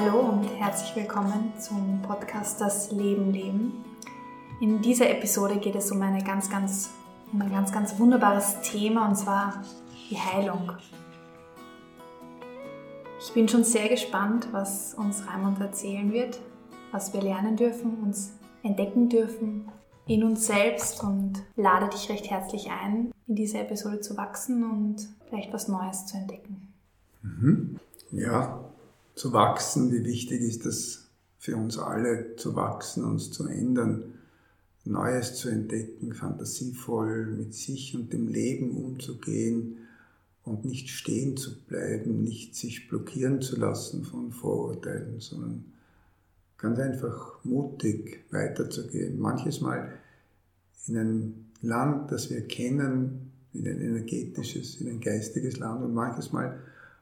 Hallo und herzlich willkommen zum Podcast Das Leben leben. In dieser Episode geht es um, eine ganz, ganz, um ein ganz, ganz wunderbares Thema und zwar die Heilung. Ich bin schon sehr gespannt, was uns Raimund erzählen wird, was wir lernen dürfen, uns entdecken dürfen in uns selbst und lade dich recht herzlich ein, in dieser Episode zu wachsen und vielleicht was Neues zu entdecken. Mhm. Ja, zu wachsen, wie wichtig ist das für uns alle, zu wachsen, uns zu ändern, Neues zu entdecken, fantasievoll mit sich und dem Leben umzugehen und nicht stehen zu bleiben, nicht sich blockieren zu lassen von Vorurteilen, sondern ganz einfach mutig weiterzugehen. Manches Mal in ein Land, das wir kennen, in ein energetisches, in ein geistiges Land und manches Mal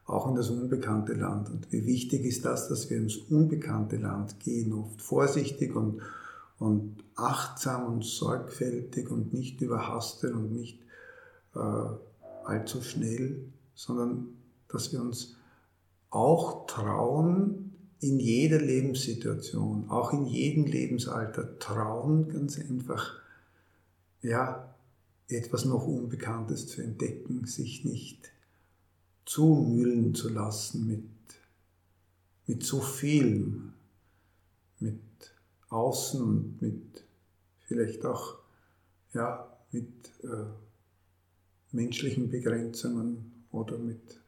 auch in das unbekannte Land. Und wie wichtig ist das, dass wir ins unbekannte Land gehen, oft vorsichtig und, und achtsam und sorgfältig und nicht überhastet und nicht äh, allzu schnell, sondern dass wir uns auch trauen, in jeder Lebenssituation, auch in jedem Lebensalter trauen, ganz einfach, ja, etwas noch Unbekanntes zu entdecken, sich nicht zumüllen zu lassen mit, mit so viel, mit Außen und mit vielleicht auch ja, mit äh, menschlichen Begrenzungen oder mit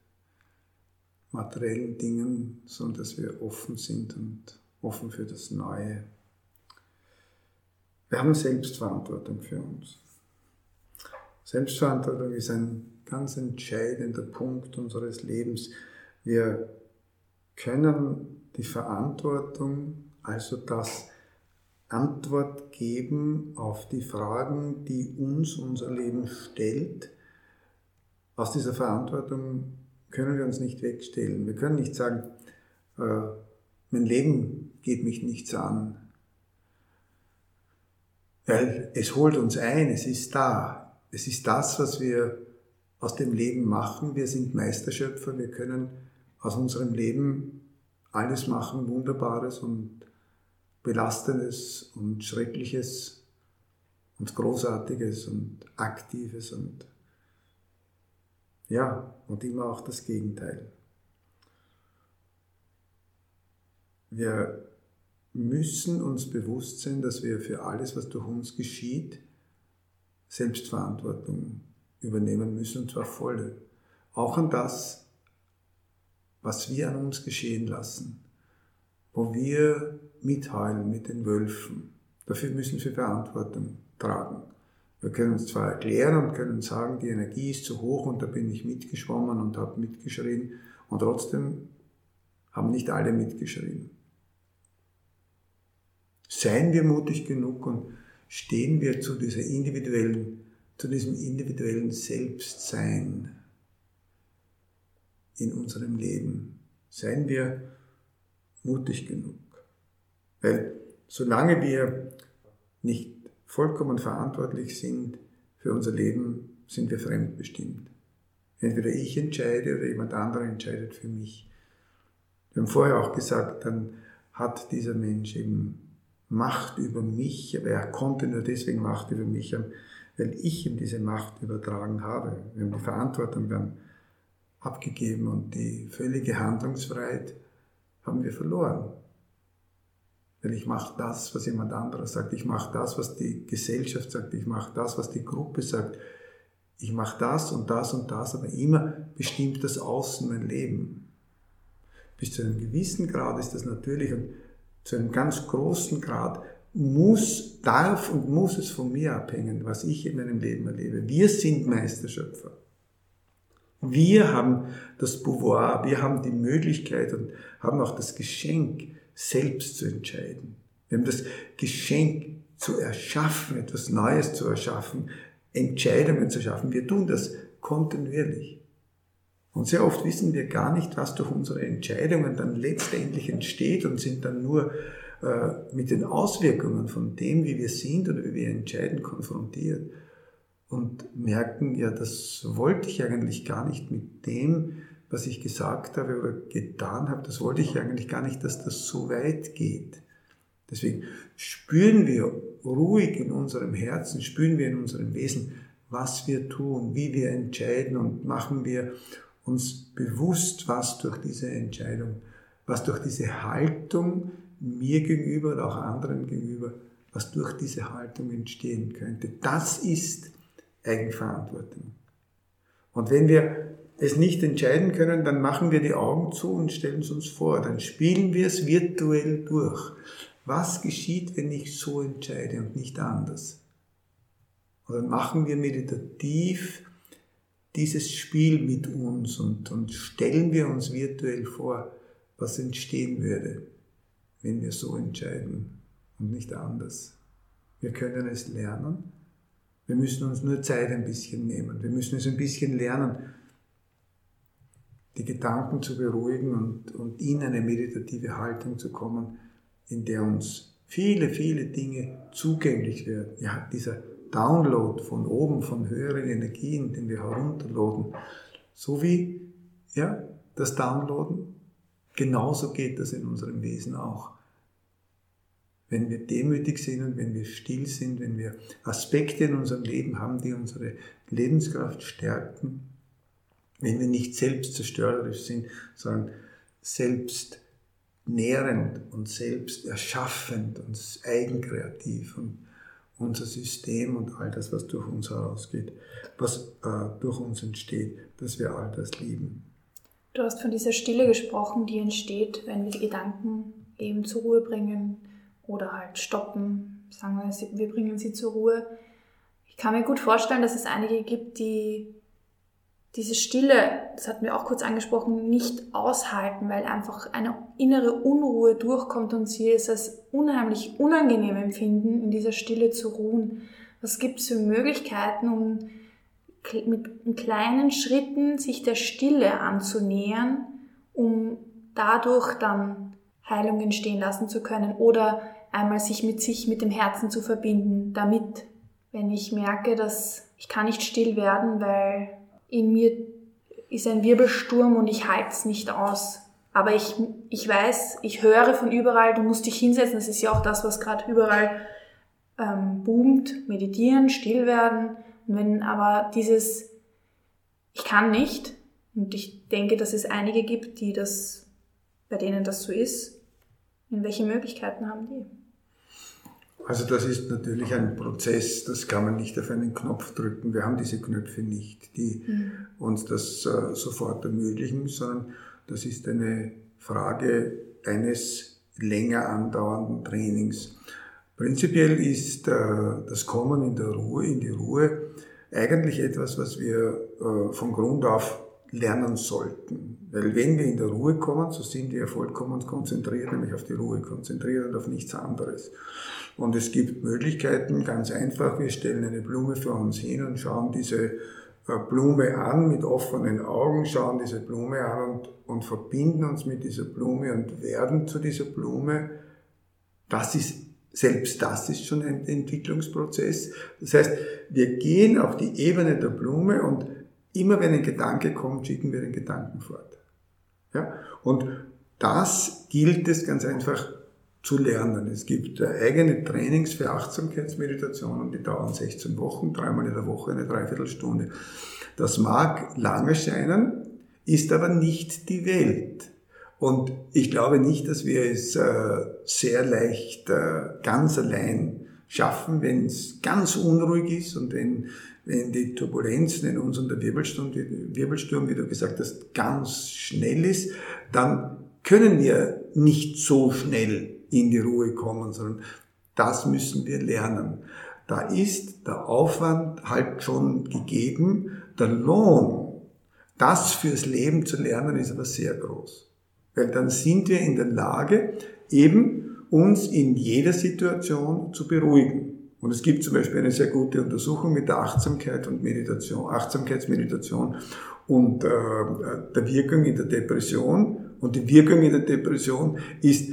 materiellen Dingen, sondern dass wir offen sind und offen für das Neue. Wir haben Selbstverantwortung für uns. Selbstverantwortung ist ein ganz entscheidender Punkt unseres Lebens. Wir können die Verantwortung, also das Antwort geben auf die Fragen, die uns unser Leben stellt. Aus dieser Verantwortung können wir uns nicht wegstellen. Wir können nicht sagen, äh, mein Leben geht mich nichts an, weil es holt uns ein, es ist da. Es ist das, was wir aus dem Leben machen. Wir sind Meisterschöpfer, wir können aus unserem Leben alles machen, Wunderbares und Belastendes und Schreckliches und Großartiges und Aktives und ja, und immer auch das Gegenteil. Wir müssen uns bewusst sein, dass wir für alles, was durch uns geschieht, Selbstverantwortung übernehmen müssen, und zwar volle. Auch an das, was wir an uns geschehen lassen, wo wir mitheulen mit den Wölfen. Dafür müssen wir Verantwortung tragen. Wir können uns zwar erklären und können sagen, die Energie ist zu hoch und da bin ich mitgeschwommen und habe mitgeschrien und trotzdem haben nicht alle mitgeschrien. Seien wir mutig genug und stehen wir zu dieser individuellen zu diesem individuellen Selbstsein in unserem Leben. Seien wir mutig genug. Weil solange wir nicht vollkommen verantwortlich sind für unser Leben, sind wir fremdbestimmt. Entweder ich entscheide oder jemand anderer entscheidet für mich. Wir haben vorher auch gesagt, dann hat dieser Mensch eben Macht über mich, aber er konnte nur deswegen Macht über mich haben, weil ich ihm diese Macht übertragen habe. Wir haben die Verantwortung dann abgegeben und die völlige Handlungsfreiheit haben wir verloren. Weil ich mache das, was jemand anderes sagt. Ich mache das, was die Gesellschaft sagt. Ich mache das, was die Gruppe sagt. Ich mache das und das und das, aber immer bestimmt das Außen mein Leben. Bis zu einem gewissen Grad ist das natürlich und zu einem ganz großen Grad muss, darf und muss es von mir abhängen, was ich in meinem Leben erlebe. Wir sind Meisterschöpfer. Wir haben das Pouvoir, wir haben die Möglichkeit und haben auch das Geschenk, selbst zu entscheiden. Wir haben das Geschenk zu erschaffen, etwas Neues zu erschaffen, Entscheidungen zu schaffen. Wir tun das kontinuierlich. Und sehr oft wissen wir gar nicht, was durch unsere Entscheidungen dann letztendlich entsteht und sind dann nur mit den Auswirkungen von dem, wie wir sind oder wie wir entscheiden, konfrontiert und merken, ja, das wollte ich eigentlich gar nicht mit dem, was ich gesagt habe oder getan habe, das wollte ich eigentlich gar nicht, dass das so weit geht. Deswegen spüren wir ruhig in unserem Herzen, spüren wir in unserem Wesen, was wir tun, wie wir entscheiden und machen wir uns bewusst, was durch diese Entscheidung, was durch diese Haltung mir gegenüber oder auch anderen gegenüber, was durch diese Haltung entstehen könnte. Das ist Eigenverantwortung. Und wenn wir es nicht entscheiden können, dann machen wir die Augen zu und stellen es uns vor. Dann spielen wir es virtuell durch. Was geschieht, wenn ich so entscheide und nicht anders? Und dann machen wir meditativ dieses Spiel mit uns und, und stellen wir uns virtuell vor, was entstehen würde, wenn wir so entscheiden und nicht anders. Wir können es lernen. Wir müssen uns nur Zeit ein bisschen nehmen. Wir müssen es ein bisschen lernen, die Gedanken zu beruhigen und, und in eine meditative Haltung zu kommen, in der uns viele, viele Dinge zugänglich werden. Ja, dieser Download von oben, von höheren Energien, den wir herunterladen, so wie ja, das Downloaden, genauso geht das in unserem Wesen auch. Wenn wir demütig sind und wenn wir still sind, wenn wir Aspekte in unserem Leben haben, die unsere Lebenskraft stärken, wenn wir nicht selbstzerstörerisch sind, sondern selbst nährend und selbst erschaffend und eigenkreativ und unser System und all das, was durch uns herausgeht, was äh, durch uns entsteht, dass wir all das lieben. Du hast von dieser Stille gesprochen, die entsteht, wenn wir die Gedanken eben zur Ruhe bringen oder halt stoppen, sagen wir, wir bringen sie zur Ruhe. Ich kann mir gut vorstellen, dass es einige gibt, die diese Stille, das hatten wir auch kurz angesprochen, nicht aushalten, weil einfach eine innere Unruhe durchkommt und sie es als unheimlich unangenehm empfinden, in dieser Stille zu ruhen. Was gibt es für Möglichkeiten, um mit kleinen Schritten sich der Stille anzunähern, um dadurch dann Heilung entstehen lassen zu können oder einmal sich mit sich, mit dem Herzen zu verbinden, damit, wenn ich merke, dass ich kann nicht still werden, weil in mir ist ein Wirbelsturm und ich halte es nicht aus. Aber ich, ich weiß, ich höre von überall, du musst dich hinsetzen. Das ist ja auch das, was gerade überall ähm, boomt. Meditieren, still werden. Und wenn aber dieses, ich kann nicht, und ich denke, dass es einige gibt, die das, bei denen das so ist, in welche Möglichkeiten haben die? Also das ist natürlich ein Prozess, das kann man nicht auf einen Knopf drücken. Wir haben diese Knöpfe nicht, die mhm. uns das äh, sofort ermöglichen, sondern das ist eine Frage eines länger andauernden Trainings. Prinzipiell ist äh, das Kommen in der Ruhe, in die Ruhe, eigentlich etwas, was wir äh, von Grund auf lernen sollten. Weil wenn wir in der Ruhe kommen, so sind wir vollkommen konzentriert, nämlich auf die Ruhe konzentriert und auf nichts anderes. Und es gibt Möglichkeiten, ganz einfach, wir stellen eine Blume vor uns hin und schauen diese äh, Blume an mit offenen Augen, schauen diese Blume an und, und verbinden uns mit dieser Blume und werden zu dieser Blume. Das ist, selbst das ist schon ein Entwicklungsprozess. Das heißt, wir gehen auf die Ebene der Blume und immer wenn ein Gedanke kommt, schicken wir den Gedanken fort. Ja? Und das gilt es ganz einfach zu lernen. Es gibt eigene Trainings für Achtsamkeitsmeditationen, die dauern 16 Wochen, dreimal in der Woche eine Dreiviertelstunde. Das mag lange scheinen, ist aber nicht die Welt. Und ich glaube nicht, dass wir es äh, sehr leicht äh, ganz allein schaffen, wenn es ganz unruhig ist und wenn, wenn die Turbulenzen in uns und der Wirbelsturm, Wirbelsturm, wie du gesagt hast, ganz schnell ist, dann können wir nicht so schnell in die Ruhe kommen, sondern das müssen wir lernen. Da ist der Aufwand halt schon gegeben. Der Lohn, das fürs Leben zu lernen, ist aber sehr groß. Weil dann sind wir in der Lage, eben uns in jeder Situation zu beruhigen. Und es gibt zum Beispiel eine sehr gute Untersuchung mit der Achtsamkeit und Meditation, Achtsamkeitsmeditation und äh, der Wirkung in der Depression. Und die Wirkung in der Depression ist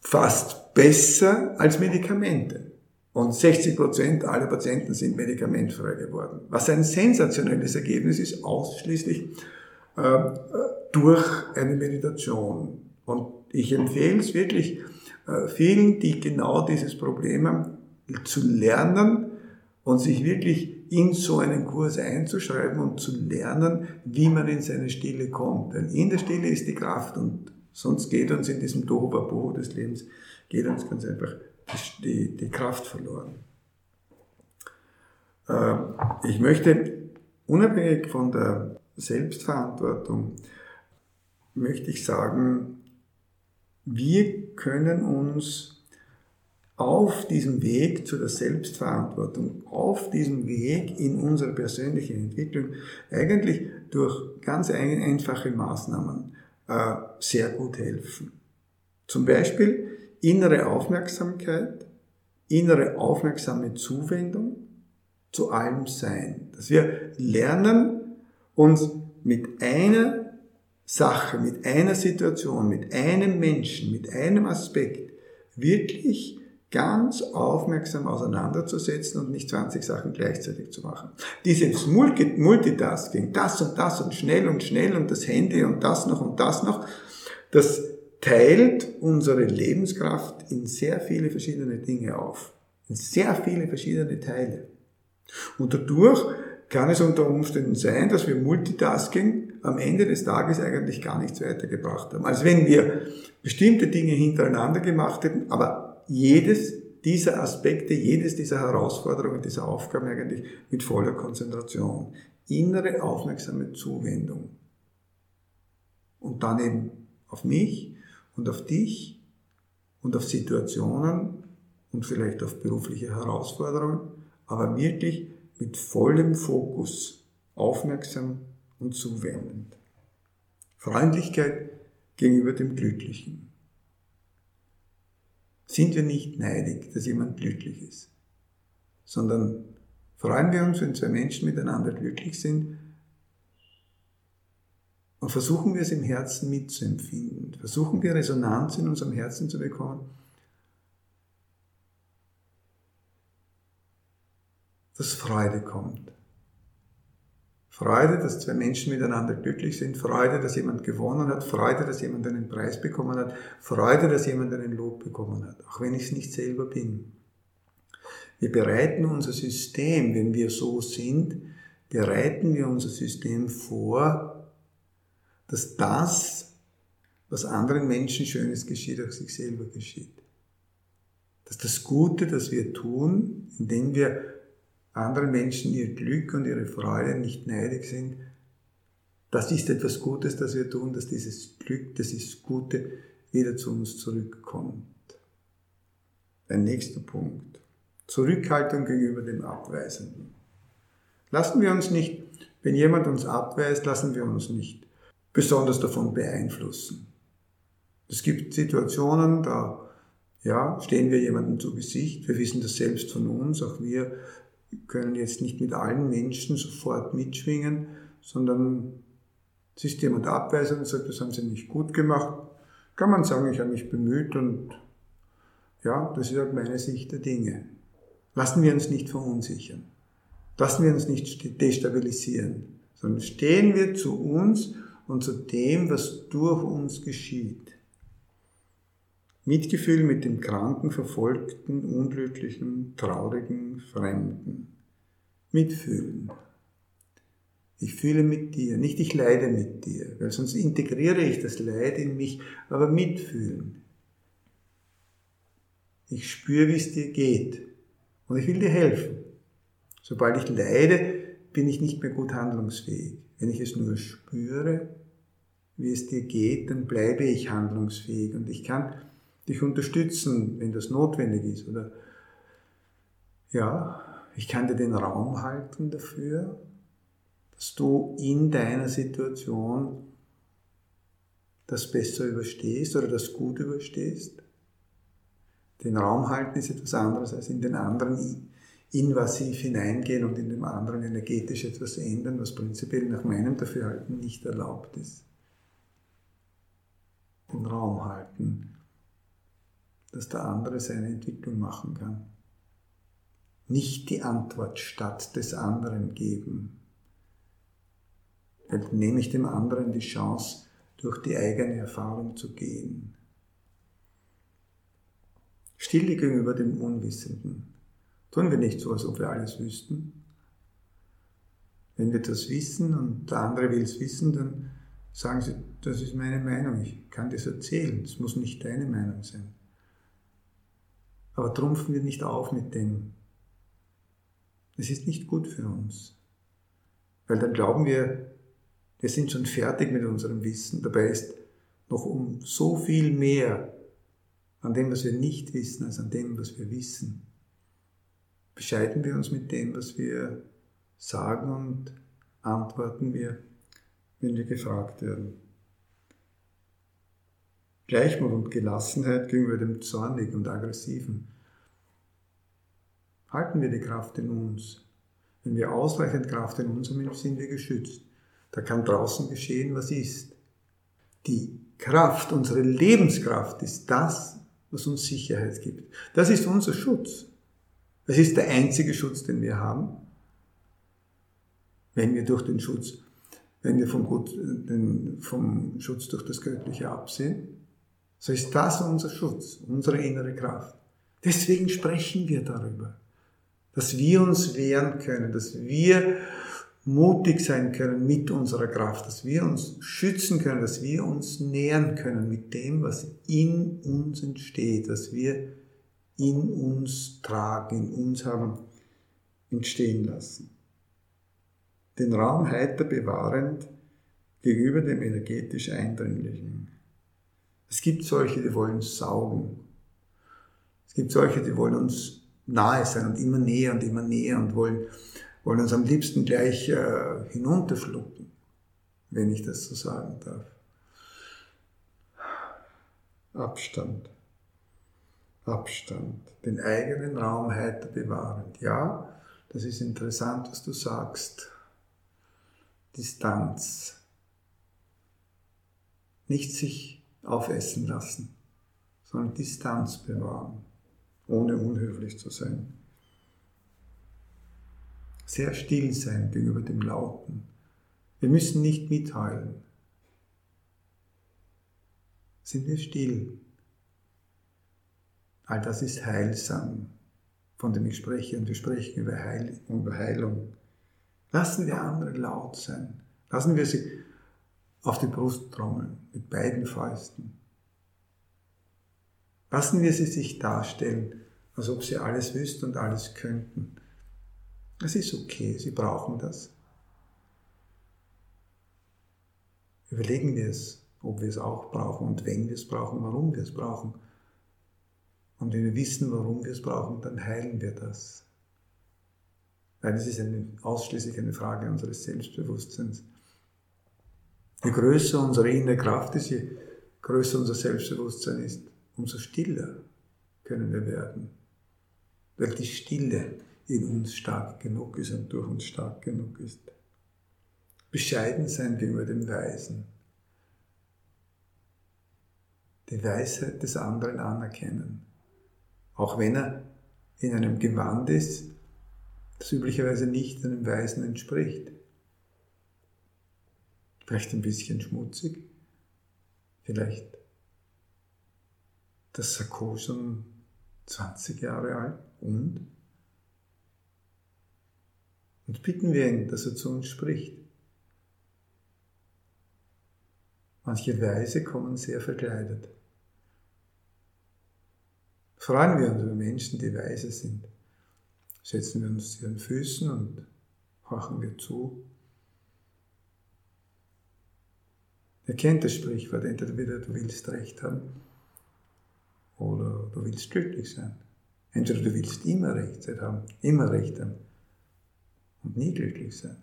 fast besser als Medikamente. Und 60 Prozent aller Patienten sind medikamentfrei geworden. Was ein sensationelles Ergebnis ist, ausschließlich äh, durch eine Meditation. Und ich empfehle es wirklich äh, vielen, die genau dieses Problem haben, zu lernen und sich wirklich in so einen Kurs einzuschreiben und zu lernen, wie man in seine Stille kommt. Denn in der Stille ist die Kraft und sonst geht uns in diesem Tohuwabohu des Lebens, geht uns ganz einfach die, die Kraft verloren. Äh, ich möchte unabhängig von der Selbstverantwortung, möchte ich sagen, wir können uns auf diesem Weg zu der Selbstverantwortung, auf diesem Weg in unsere persönliche Entwicklung eigentlich durch ganz einfache Maßnahmen äh, sehr gut helfen. Zum Beispiel innere Aufmerksamkeit, innere aufmerksame Zuwendung zu allem Sein. Dass wir lernen, uns mit einer Sache, mit einer Situation, mit einem Menschen, mit einem Aspekt wirklich ganz aufmerksam auseinanderzusetzen und nicht 20 Sachen gleichzeitig zu machen. Dieses Multitasking, das und das und schnell und schnell und das Handy und das noch und das noch, das teilt unsere Lebenskraft in sehr viele verschiedene Dinge auf. In sehr viele verschiedene Teile. Und dadurch kann es unter Umständen sein, dass wir Multitasking am Ende des Tages eigentlich gar nichts weitergebracht haben. Also wenn wir bestimmte Dinge hintereinander gemacht hätten, aber jedes dieser Aspekte, jedes dieser Herausforderungen, dieser Aufgaben eigentlich mit voller Konzentration. Innere aufmerksame Zuwendung. Und dann eben auf mich und auf dich und auf Situationen und vielleicht auf berufliche Herausforderungen, aber wirklich mit vollem Fokus, aufmerksam und zuwendend. Freundlichkeit gegenüber dem Glücklichen sind wir nicht neidig, dass jemand glücklich ist, sondern freuen wir uns, wenn zwei Menschen miteinander glücklich sind und versuchen wir es im Herzen mitzuempfinden, versuchen wir Resonanz in unserem Herzen zu bekommen, dass Freude kommt. Freude, dass zwei Menschen miteinander glücklich sind, Freude, dass jemand gewonnen hat, Freude, dass jemand einen Preis bekommen hat, Freude, dass jemand einen Lob bekommen hat, auch wenn ich es nicht selber bin. Wir bereiten unser System, wenn wir so sind, bereiten wir unser System vor, dass das, was anderen Menschen Schönes geschieht, auch sich selber geschieht. Dass das Gute, das wir tun, indem wir anderen Menschen ihr Glück und ihre Freude nicht neidig sind, das ist etwas Gutes, das wir tun, dass dieses Glück, dieses Gute wieder zu uns zurückkommt. Ein nächster Punkt. Zurückhaltung gegenüber dem Abweisenden. Lassen wir uns nicht, wenn jemand uns abweist, lassen wir uns nicht besonders davon beeinflussen. Es gibt Situationen, da ja, stehen wir jemandem zu Gesicht, wir wissen das selbst von uns, auch wir können jetzt nicht mit allen Menschen sofort mitschwingen, sondern es ist jemand abweisend und sagt, das haben sie nicht gut gemacht, kann man sagen, ich habe mich bemüht und ja, das ist halt meine Sicht der Dinge. Lassen wir uns nicht verunsichern. Lassen wir uns nicht destabilisieren, sondern stehen wir zu uns und zu dem, was durch uns geschieht. Mitgefühl mit dem kranken, verfolgten, unglücklichen, traurigen, fremden. Mitfühlen. Ich fühle mit dir, nicht ich leide mit dir, weil sonst integriere ich das Leid in mich, aber mitfühlen. Ich spüre, wie es dir geht und ich will dir helfen. Sobald ich leide, bin ich nicht mehr gut handlungsfähig. Wenn ich es nur spüre, wie es dir geht, dann bleibe ich handlungsfähig und ich kann dich unterstützen, wenn das notwendig ist. Oder ja, ich kann dir den Raum halten dafür, dass du in deiner Situation das besser überstehst oder das gut überstehst. Den Raum halten ist etwas anderes als in den anderen invasiv hineingehen und in dem anderen energetisch etwas ändern, was prinzipiell nach meinem Dafürhalten nicht erlaubt ist. Den Raum halten dass der andere seine Entwicklung machen kann. Nicht die Antwort statt des anderen geben. Dann nehme ich dem anderen die Chance, durch die eigene Erfahrung zu gehen. Stille gegenüber dem Unwissenden. Tun wir nicht so, als ob wir alles wüssten. Wenn wir das wissen und der andere will es wissen, dann sagen sie, das ist meine Meinung, ich kann das erzählen, es muss nicht deine Meinung sein. Aber trumpfen wir nicht auf mit dem. Es ist nicht gut für uns. Weil dann glauben wir, wir sind schon fertig mit unserem Wissen. Dabei ist noch um so viel mehr an dem, was wir nicht wissen, als an dem, was wir wissen. Bescheiden wir uns mit dem, was wir sagen und antworten wir, wenn wir gefragt werden. Gleichmut und Gelassenheit gegenüber dem Zornigen und Aggressiven. Halten wir die Kraft in uns. Wenn wir ausreichend Kraft in uns haben, sind wir geschützt. Da kann draußen geschehen, was ist. Die Kraft, unsere Lebenskraft ist das, was uns Sicherheit gibt. Das ist unser Schutz. Das ist der einzige Schutz, den wir haben. Wenn wir durch den Schutz, wenn wir vom, Gut, vom Schutz durch das Göttliche absehen, so ist das unser Schutz, unsere innere Kraft. Deswegen sprechen wir darüber, dass wir uns wehren können, dass wir mutig sein können mit unserer Kraft, dass wir uns schützen können, dass wir uns nähern können mit dem, was in uns entsteht, was wir in uns tragen, in uns haben entstehen lassen. Den Raum heiter bewahrend gegenüber dem energetisch Eindringlichen. Es gibt solche, die wollen saugen. Es gibt solche, die wollen uns nahe sein und immer näher und immer näher und wollen wollen uns am liebsten gleich äh, hinunterschlucken, wenn ich das so sagen darf. Abstand. Abstand. Den eigenen Raum heiter bewahrend. Ja, das ist interessant, was du sagst. Distanz. Nicht sich aufessen lassen, sondern Distanz bewahren, ohne unhöflich zu sein sehr still sein gegenüber dem Lauten. Wir müssen nicht mitheulen. Sind wir still? All das ist heilsam, von dem ich spreche, und wir sprechen über, Heil, über Heilung. Lassen wir andere laut sein. Lassen wir sie auf die Brust trommeln mit beiden Fäusten. Lassen wir sie sich darstellen, als ob sie alles wüssten und alles könnten. Das ist okay, Sie brauchen das. Überlegen wir es, ob wir es auch brauchen und wenn wir es brauchen, warum wir es brauchen. Und wenn wir wissen, warum wir es brauchen, dann heilen wir das. Weil es ist eine, ausschließlich eine Frage unseres Selbstbewusstseins. Je größer unsere innere Kraft ist, je größer unser Selbstbewusstsein ist, umso stiller können wir werden. Weil die Stille in uns stark genug ist und durch uns stark genug ist. Bescheiden sein gegenüber dem Weisen. Die Weisheit des anderen anerkennen. Auch wenn er in einem Gewand ist, das üblicherweise nicht einem Weisen entspricht. Vielleicht ein bisschen schmutzig, vielleicht das Sakko schon 20 Jahre alt und und bitten wir ihn, dass er zu uns spricht. Manche Weise kommen sehr verkleidet. Freuen wir uns über Menschen, die weise sind. Setzen wir uns zu ihren Füßen und horchen wir zu. Er kennt das Sprichwort, entweder du willst Recht haben oder du willst glücklich sein. Entweder du willst immer Recht haben, immer Recht haben und nie glücklich sein.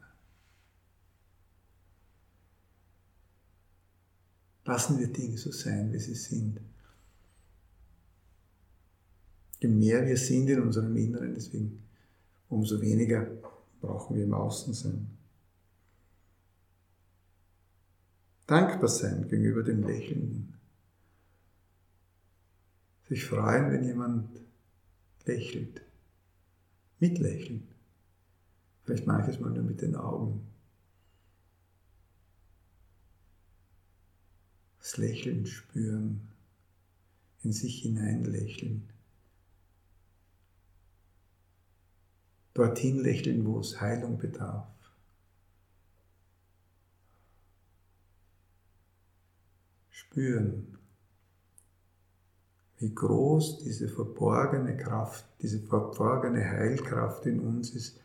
Lassen wir Dinge so sein, wie sie sind. Je mehr wir sind in unserem Inneren, deswegen umso weniger brauchen wir im Außen sein. Dankbar sein gegenüber dem Lächelnden. Sich freuen, wenn jemand lächelt. Mitlächeln. Vielleicht manches Mal nur mit den Augen. das Lächeln spüren, in sich hineinlächeln. Dorthin lächeln, wo es Heilung bedarf. Spüren, wie groß diese verborgene Kraft, diese verborgene Heilkraft in uns ist.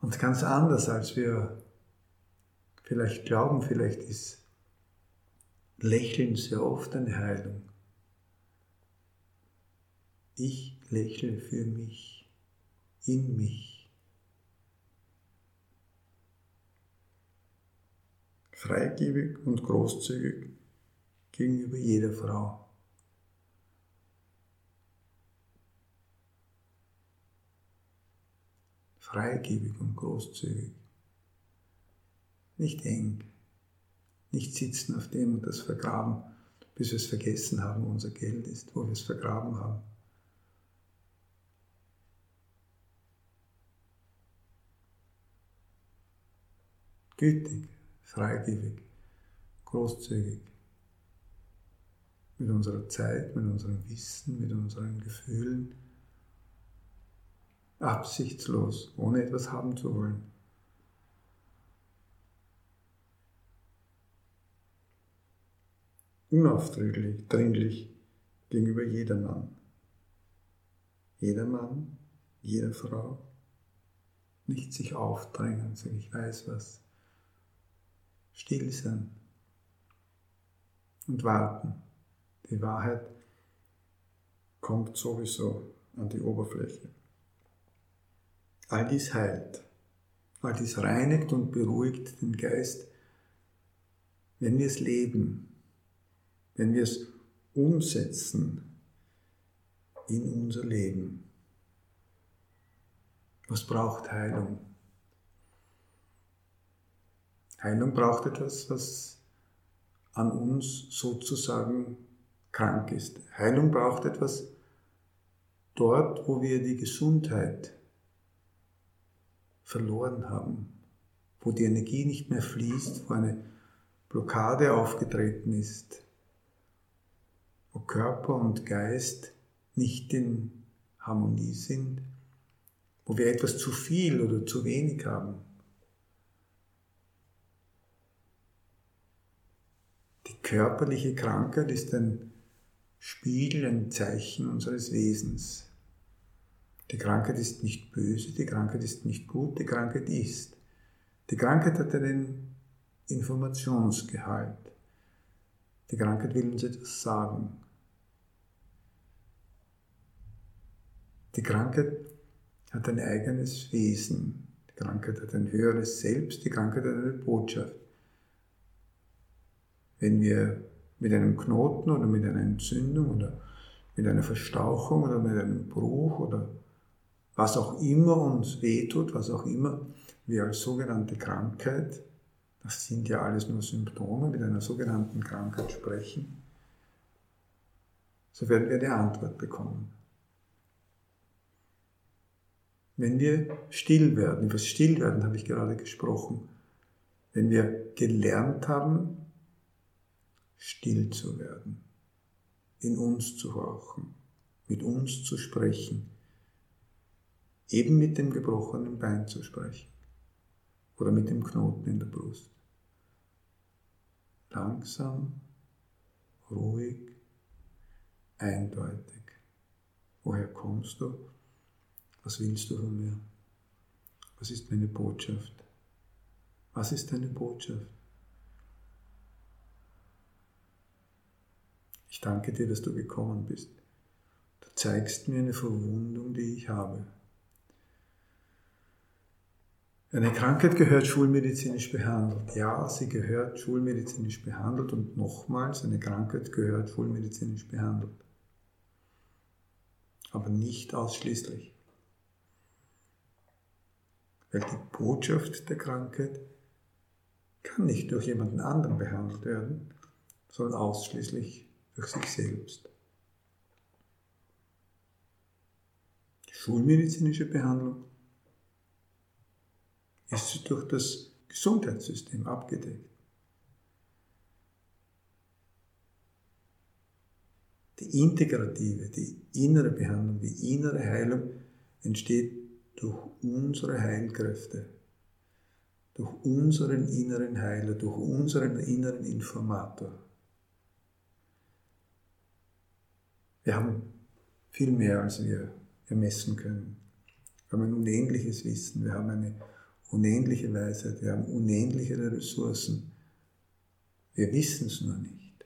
Und ganz anders, als wir vielleicht glauben, vielleicht ist Lächeln sehr oft eine Heilung. Ich lächle für mich, in mich. Freigebig und großzügig gegenüber jeder Frau. Freigebig und großzügig. Nicht eng. Nicht sitzen auf dem und das vergraben, bis wir es vergessen haben, wo unser Geld ist, wo wir es vergraben haben. Gütig, freigebig, großzügig mit unserer Zeit, mit unserem Wissen, mit unseren Gefühlen, absichtslos, ohne etwas haben zu wollen. Unaufdringlich, dringlich gegenüber jedermann. Jeder Mann, jeder Frau. Nicht sich aufdrängen, sagen, ich weiß was. Still sein und warten. Die Wahrheit kommt sowieso an die Oberfläche. All dies heilt, all dies reinigt und beruhigt den Geist, wenn wir es leben, wenn wir es umsetzen in unser Leben. Was braucht Heilung? Heilung braucht etwas, was an uns sozusagen krank ist. Heilung braucht etwas dort, wo wir die Gesundheit verloren haben, wo die Energie nicht mehr fließt, wo eine Blockade aufgetreten ist, wo Körper und Geist nicht in Harmonie sind, wo wir etwas zu viel oder zu wenig haben. Die körperliche Krankheit ist ein Spiegel, ein Zeichen unseres Wesens. Die Krankheit ist nicht böse, die Krankheit ist nicht gut, die Krankheit ist. Die Krankheit hat einen Informationsgehalt. Die Krankheit will uns etwas sagen. Die Krankheit hat ein eigenes Wesen. Die Krankheit hat ein höheres Selbst, die Krankheit hat eine Botschaft. Wenn wir mit einem Knoten oder mit einer Entzündung oder mit einer Verstauchung oder mit einem Bruch oder was auch immer uns wehtut, was auch immer wir als sogenannte Krankheit, das sind ja alles nur Symptome, mit einer sogenannten Krankheit sprechen, so werden wir eine Antwort bekommen. Wenn wir still werden, über das Stillwerden habe ich gerade gesprochen, wenn wir gelernt haben, still zu werden, in uns zu horchen, mit uns zu sprechen, eben mit dem gebrochenen Bein zu sprechen oder mit dem Knoten in der Brust. Langsam, ruhig, eindeutig. Woher kommst du? Was willst du von mir? Was ist meine Botschaft? Was ist deine Botschaft? Ich danke dir, dass du gekommen bist. Du zeigst mir eine Verwundung, die ich habe. Eine Krankheit gehört schulmedizinisch behandelt. Ja, sie gehört schulmedizinisch behandelt und nochmals, eine Krankheit gehört schulmedizinisch behandelt. Aber nicht ausschließlich. Weil die Botschaft der Krankheit kann nicht durch jemanden anderen behandelt werden, sondern ausschließlich durch sich selbst. Schulmedizinische Behandlung ist durch das Gesundheitssystem abgedeckt. Die integrative, die innere Behandlung, die innere Heilung entsteht durch unsere Heilkräfte, durch unseren inneren Heiler, durch unseren inneren Informator. Wir haben viel mehr, als wir ermessen können. Wir haben ein unendliches Wissen, wir haben eine unendliche Weisheit, wir haben unendliche Ressourcen. Wir wissen es nur nicht.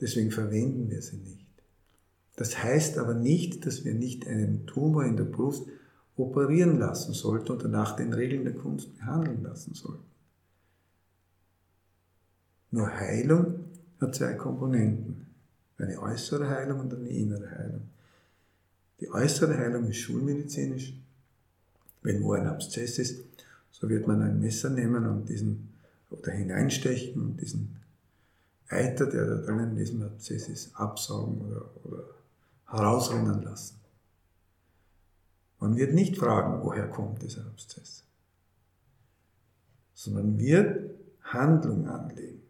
Deswegen verwenden wir sie nicht. Das heißt aber nicht, dass wir nicht einen Tumor in der Brust operieren lassen sollten und danach den Regeln der Kunst behandeln lassen sollten. Nur Heilung hat zwei Komponenten. Eine äußere Heilung und eine innere Heilung. Die äußere Heilung ist schulmedizinisch. Wenn wo ein Abszess ist, so wird man ein Messer nehmen und diesen oder hineinstechen und diesen Eiter, der da drinnen in diesem Abszess ist, absaugen oder, oder herausrennen lassen. Man wird nicht fragen, woher kommt dieser Abszess, sondern wird Handlung anlegen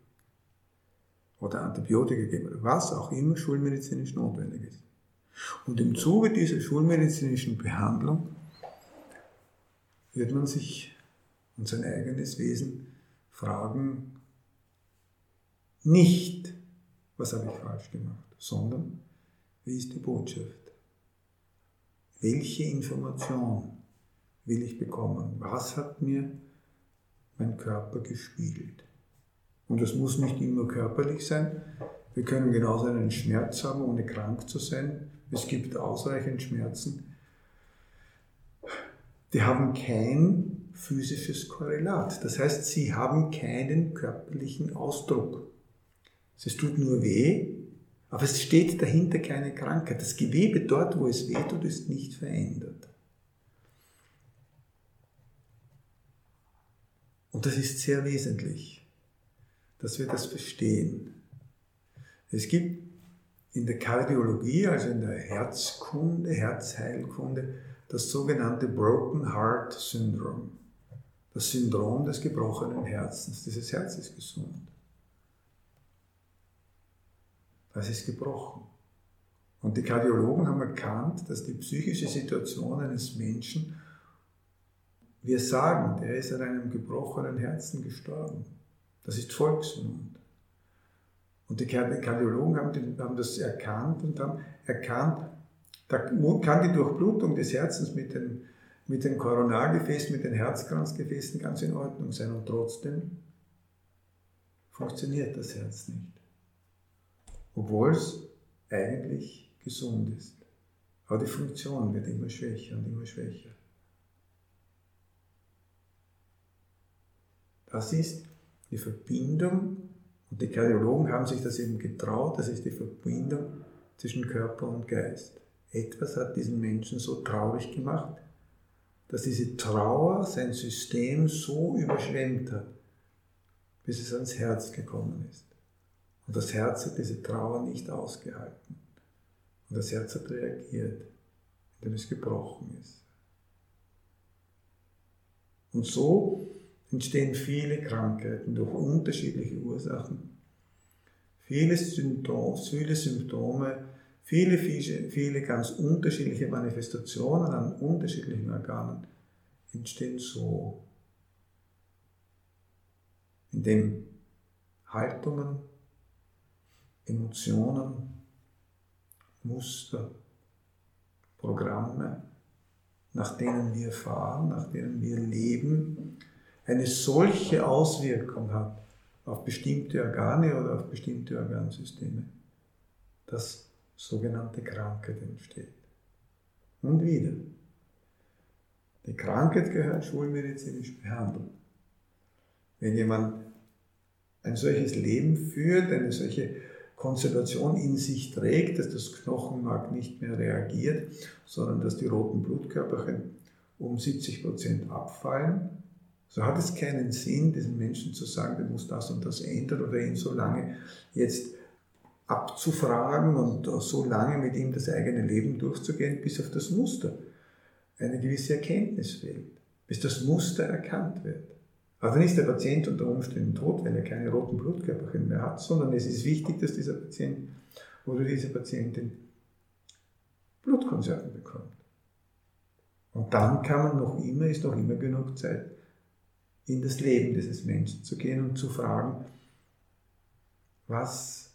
oder Antibiotika geben was auch immer schulmedizinisch notwendig ist. Und im Zuge dieser schulmedizinischen Behandlung wird man sich und sein eigenes Wesen fragen, nicht, was habe ich falsch gemacht, sondern wie ist die Botschaft? Welche Information will ich bekommen? Was hat mir mein Körper gespiegelt? Und das muss nicht immer körperlich sein. Wir können genauso einen Schmerz haben, ohne krank zu sein. Es gibt ausreichend Schmerzen. Die haben kein physisches Korrelat. Das heißt, sie haben keinen körperlichen Ausdruck. Es tut nur weh, aber es steht dahinter keine Krankheit. Das Gewebe dort, wo es weh tut, ist nicht verändert. Und das ist sehr wesentlich, dass wir das verstehen. Es gibt in der Kardiologie, also in der Herzkunde, Herzheilkunde, das sogenannte Broken Heart Syndrome. Das Syndrom des gebrochenen Herzens. Dieses Herz ist gesund. Das ist gebrochen. Und die Kardiologen haben erkannt, dass die psychische Situation eines Menschen, wir sagen, der ist an einem gebrochenen Herzen gestorben. Das ist Volksmund. Und die Kardiologen haben, das erkannt und haben erkannt, da kann die Durchblutung des Herzens mit den, mit den Koronargefäßen, mit den Herzkranzgefäßen ganz in Ordnung sein und trotzdem funktioniert das Herz nicht obwohl es eigentlich gesund ist. Aber die Funktion wird immer schwächer und immer schwächer. Das ist die Verbindung, und die Kardiologen haben sich das eben getraut, das ist die Verbindung zwischen Körper und Geist. Etwas hat diesen Menschen so traurig gemacht, dass diese Trauer sein System so überschwemmt hat, bis es ans Herz gekommen ist. Und das Herz hat diese Trauer nicht ausgehalten. Und das Herz hat reagiert, indem es gebrochen ist. Und so entstehen viele Krankheiten durch unterschiedliche Ursachen, viele Symptome, viele, Symptome, viele, viele, ganz unterschiedliche Manifestationen an unterschiedlichen Organen entstehen so, indem Haltungen, Emotionen, Muster, Programme, nach denen wir fahren, nach denen wir leben, eine solche Auswirkung hat auf bestimmte Organe oder auf bestimmte Organsysteme, dass sogenannte Krankheit entsteht. Und wieder. Die Krankheit gehört schulmedizinisch behandelt. Wenn jemand ein solches Leben führt, eine solche Konzentration in sich trägt, dass das Knochenmark nicht mehr reagiert, sondern dass die roten Blutkörperchen um 70 Prozent abfallen. So hat es keinen Sinn, diesem Menschen zu sagen, der muss das und das ändern oder ihn so lange jetzt abzufragen und so lange mit ihm das eigene Leben durchzugehen, bis auf das Muster eine gewisse Erkenntnis fehlt, bis das Muster erkannt wird. Aber dann ist der Patient unter Umständen tot, wenn er keine roten Blutkörperchen mehr hat, sondern es ist wichtig, dass dieser Patient oder diese Patientin Blutkonserven bekommt. Und dann kann man noch immer, ist noch immer genug Zeit, in das Leben dieses Menschen zu gehen und zu fragen, was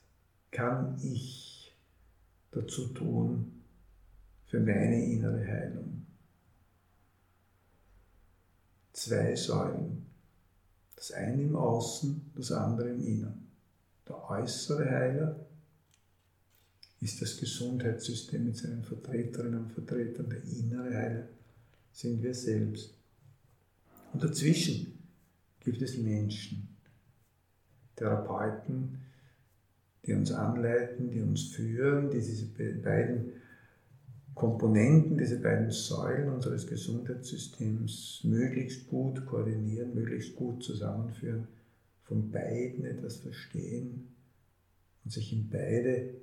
kann ich dazu tun für meine innere Heilung? Zwei Säulen. Das eine im Außen, das andere im Innern. Der äußere Heiler ist das Gesundheitssystem mit seinen Vertreterinnen und Vertretern. Der innere Heiler sind wir selbst. Und dazwischen gibt es Menschen, Therapeuten, die uns anleiten, die uns führen, die diese beiden Komponenten, diese beiden Säulen unseres Gesundheitssystems möglichst gut koordinieren, möglichst gut zusammenführen, von beiden etwas verstehen und sich in beide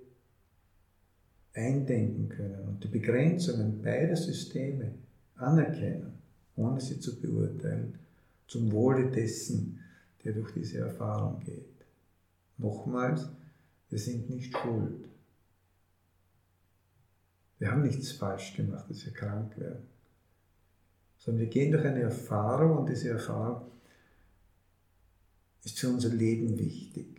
eindenken können und die Begrenzungen beider Systeme anerkennen, ohne sie zu beurteilen, zum Wohle dessen, der durch diese Erfahrung geht. Nochmals, wir sind nicht schuld. Wir haben nichts falsch gemacht, dass wir krank werden, sondern wir gehen durch eine Erfahrung und diese Erfahrung ist für unser Leben wichtig.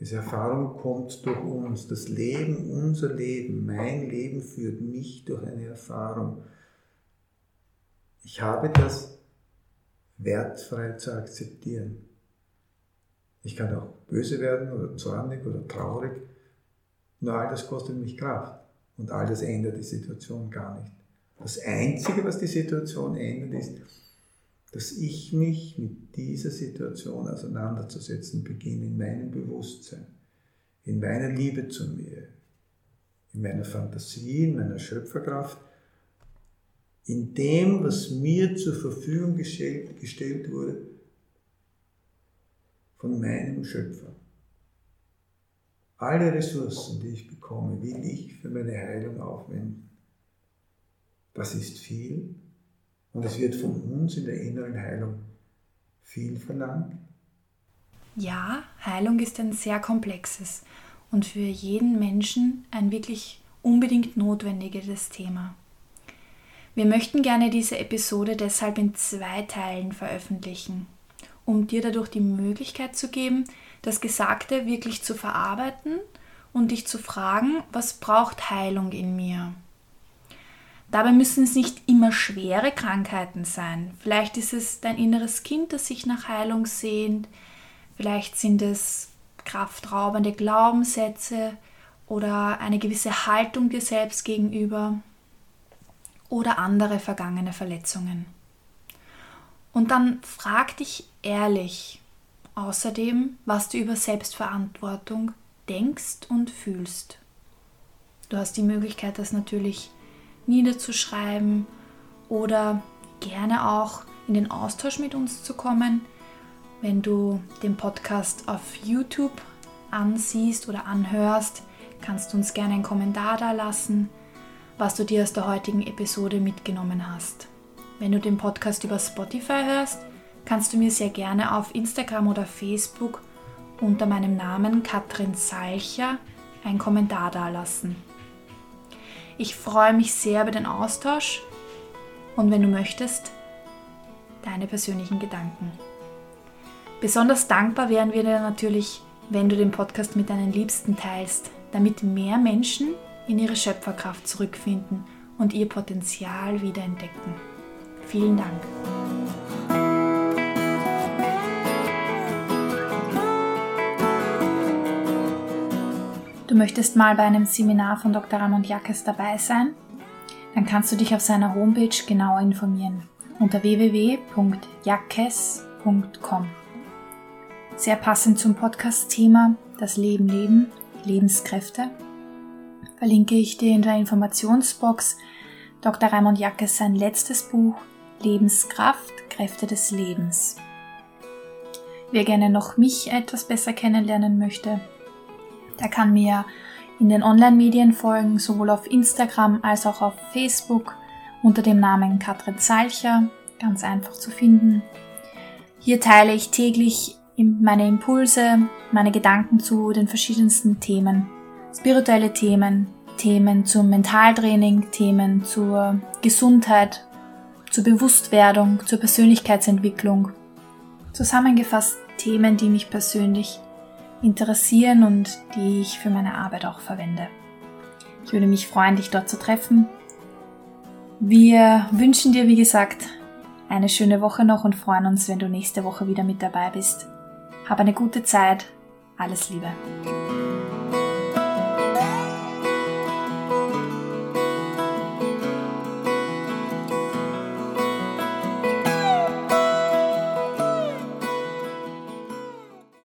Diese Erfahrung kommt durch uns. Das Leben, unser Leben, mein Leben führt mich durch eine Erfahrung. Ich habe das wertfrei zu akzeptieren. Ich kann auch böse werden oder zornig oder traurig. Nur all das kostet mich Kraft. Und all das ändert die Situation gar nicht. Das Einzige, was die Situation ändert, ist, dass ich mich mit dieser Situation auseinanderzusetzen beginne in meinem Bewusstsein, in meiner Liebe zu mir, in meiner Fantasie, in meiner Schöpferkraft in dem, was mir zur Verfügung gestellt, gestellt wurde von meinem Schöpfer. Alle Ressourcen, die ich bekomme, will ich für meine Heilung aufwenden. Das ist viel und es wird von uns in der inneren Heilung viel verlangt. Ja, Heilung ist ein sehr komplexes und für jeden Menschen ein wirklich unbedingt notwendiges Thema. Wir möchten gerne diese Episode deshalb in zwei Teilen veröffentlichen, um dir dadurch die Möglichkeit zu geben, das Gesagte wirklich zu verarbeiten und dich zu fragen, was braucht Heilung in mir? Dabei müssen es nicht immer schwere Krankheiten sein. Vielleicht ist es dein inneres Kind, das sich nach Heilung sehnt. Vielleicht sind es kraftraubende Glaubenssätze oder eine gewisse Haltung dir selbst gegenüber oder andere vergangene Verletzungen. Und dann frag dich ehrlich außerdem, was du über Selbstverantwortung denkst und fühlst. Du hast die Möglichkeit, das natürlich niederzuschreiben oder gerne auch in den Austausch mit uns zu kommen. Wenn du den Podcast auf YouTube ansiehst oder anhörst, kannst du uns gerne einen Kommentar da lassen was du dir aus der heutigen Episode mitgenommen hast. Wenn du den Podcast über Spotify hörst, kannst du mir sehr gerne auf Instagram oder Facebook unter meinem Namen Katrin Salcher einen Kommentar dalassen. Ich freue mich sehr über den Austausch und wenn du möchtest, deine persönlichen Gedanken. Besonders dankbar wären wir dir natürlich, wenn du den Podcast mit deinen Liebsten teilst, damit mehr Menschen in ihre Schöpferkraft zurückfinden und ihr Potenzial wiederentdecken. Vielen Dank. Du möchtest mal bei einem Seminar von Dr. Ramon Jackes dabei sein? Dann kannst du dich auf seiner Homepage genauer informieren unter www.jackes.com. Sehr passend zum Podcast-Thema Das Leben leben, Lebenskräfte verlinke ich dir in der Informationsbox Dr. Raimund Jackes sein letztes Buch Lebenskraft, Kräfte des Lebens. Wer gerne noch mich etwas besser kennenlernen möchte, der kann mir in den Online-Medien folgen, sowohl auf Instagram als auch auf Facebook unter dem Namen Katrin Salcher, ganz einfach zu finden. Hier teile ich täglich meine Impulse, meine Gedanken zu den verschiedensten Themen spirituelle Themen, Themen zum Mentaltraining, Themen zur Gesundheit, zur Bewusstwerdung, zur Persönlichkeitsentwicklung. Zusammengefasst Themen, die mich persönlich interessieren und die ich für meine Arbeit auch verwende. Ich würde mich freuen, dich dort zu treffen. Wir wünschen dir, wie gesagt, eine schöne Woche noch und freuen uns, wenn du nächste Woche wieder mit dabei bist. Hab eine gute Zeit. Alles Liebe.